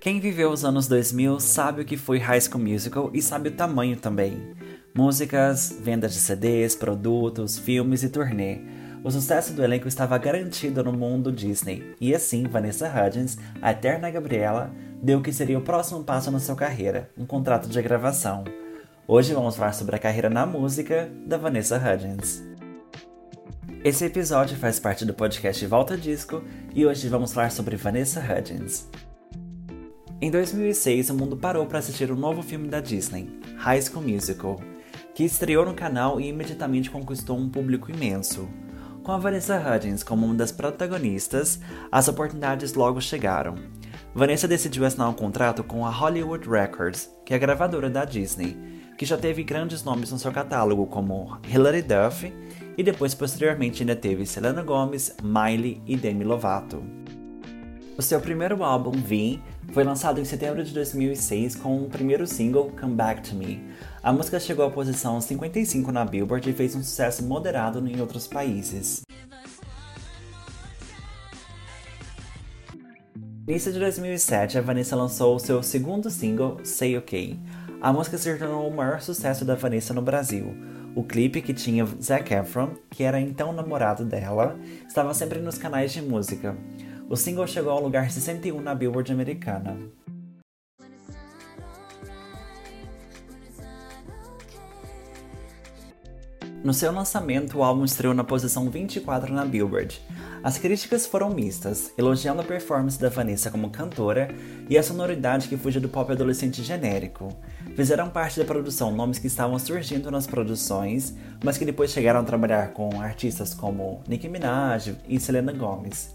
Quem viveu os anos 2000 sabe o que foi High School Musical e sabe o tamanho também. Músicas, vendas de CDs, produtos, filmes e turnê. O sucesso do elenco estava garantido no mundo Disney, e assim Vanessa Hudgens, a eterna Gabriela, deu o que seria o próximo passo na sua carreira, um contrato de gravação. Hoje vamos falar sobre a carreira na música da Vanessa Hudgens. Esse episódio faz parte do podcast Volta Disco e hoje vamos falar sobre Vanessa Hudgens. Em 2006, o mundo parou para assistir o um novo filme da Disney, High School Musical, que estreou no canal e imediatamente conquistou um público imenso. Com a Vanessa Hudgens como uma das protagonistas, as oportunidades logo chegaram. Vanessa decidiu assinar um contrato com a Hollywood Records, que é a gravadora da Disney, que já teve grandes nomes no seu catálogo como Hilary Duff e depois posteriormente ainda teve Selena Gomez, Miley e Demi Lovato. O seu primeiro álbum, V, foi lançado em setembro de 2006 com o primeiro single, Come Back to Me. A música chegou à posição 55 na Billboard e fez um sucesso moderado em outros países. No início de 2007, a Vanessa lançou o seu segundo single, Say OK. A música se tornou o maior sucesso da Vanessa no Brasil. O clipe, que tinha Zac Efron, que era então namorado dela, estava sempre nos canais de música. O single chegou ao lugar 61 na Billboard americana. No seu lançamento, o álbum estreou na posição 24 na Billboard. As críticas foram mistas, elogiando a performance da Vanessa como cantora e a sonoridade que fugia do pop adolescente genérico. Fizeram parte da produção nomes que estavam surgindo nas produções, mas que depois chegaram a trabalhar com artistas como Nicki Minaj e Selena Gomez.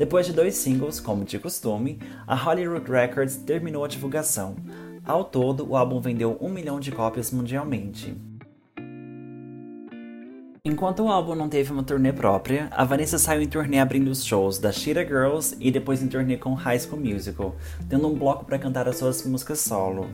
Depois de dois singles, como de costume, a Hollywood Records terminou a divulgação. Ao todo, o álbum vendeu um milhão de cópias mundialmente. Enquanto o álbum não teve uma turnê própria, a Vanessa saiu em turnê abrindo os shows da Cheetah Girls e depois em turnê com High School Musical, tendo um bloco para cantar as suas músicas solo.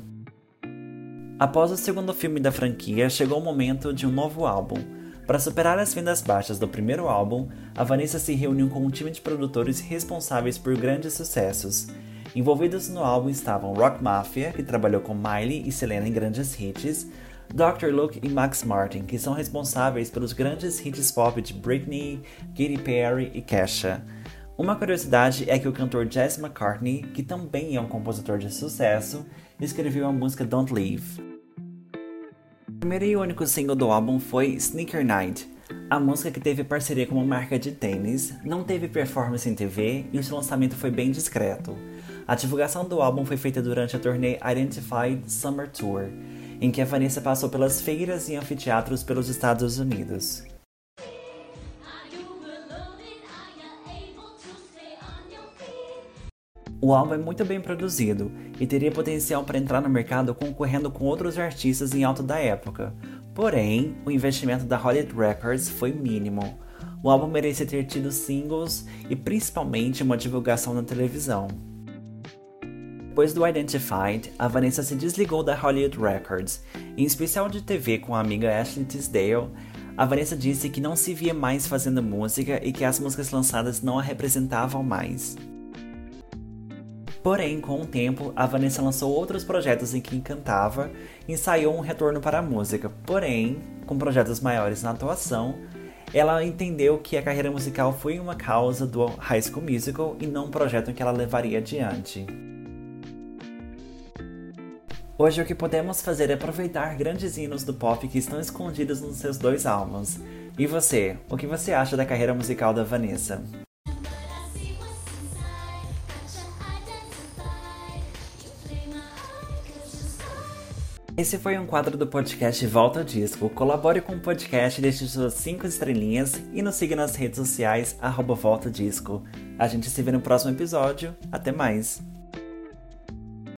Após o segundo filme da franquia, chegou o momento de um novo álbum, para superar as vendas baixas do primeiro álbum, a Vanessa se reuniu com um time de produtores responsáveis por grandes sucessos. Envolvidos no álbum estavam Rock Mafia, que trabalhou com Miley e Selena em grandes hits, Dr. Luke e Max Martin, que são responsáveis pelos grandes hits pop de Britney, Katy Perry e Kesha. Uma curiosidade é que o cantor Jesse McCartney, que também é um compositor de sucesso, escreveu a música Don't Leave. O primeiro e único single do álbum foi Sneaker Night. A música que teve parceria com uma marca de tênis, não teve performance em TV e o seu lançamento foi bem discreto. A divulgação do álbum foi feita durante a turnê Identified Summer Tour, em que a Vanessa passou pelas feiras e anfiteatros pelos Estados Unidos. O álbum é muito bem produzido e teria potencial para entrar no mercado concorrendo com outros artistas em alta da época. Porém, o investimento da Hollywood Records foi mínimo. O álbum merecia ter tido singles e principalmente uma divulgação na televisão. Depois do Identified, a Vanessa se desligou da Hollywood Records. Em especial de TV com a amiga Ashley Tisdale, a Vanessa disse que não se via mais fazendo música e que as músicas lançadas não a representavam mais. Porém, com o tempo, a Vanessa lançou outros projetos em que cantava e ensaiou um retorno para a música. Porém, com projetos maiores na atuação, ela entendeu que a carreira musical foi uma causa do High School Musical e não um projeto que ela levaria adiante. Hoje o que podemos fazer é aproveitar grandes hinos do pop que estão escondidos nos seus dois álbuns. E você, o que você acha da carreira musical da Vanessa? Esse foi um quadro do podcast Volta Disco. Colabore com o podcast, deixe suas 5 estrelinhas e nos siga nas redes sociais, arroba Volta Disco. A gente se vê no próximo episódio. Até mais!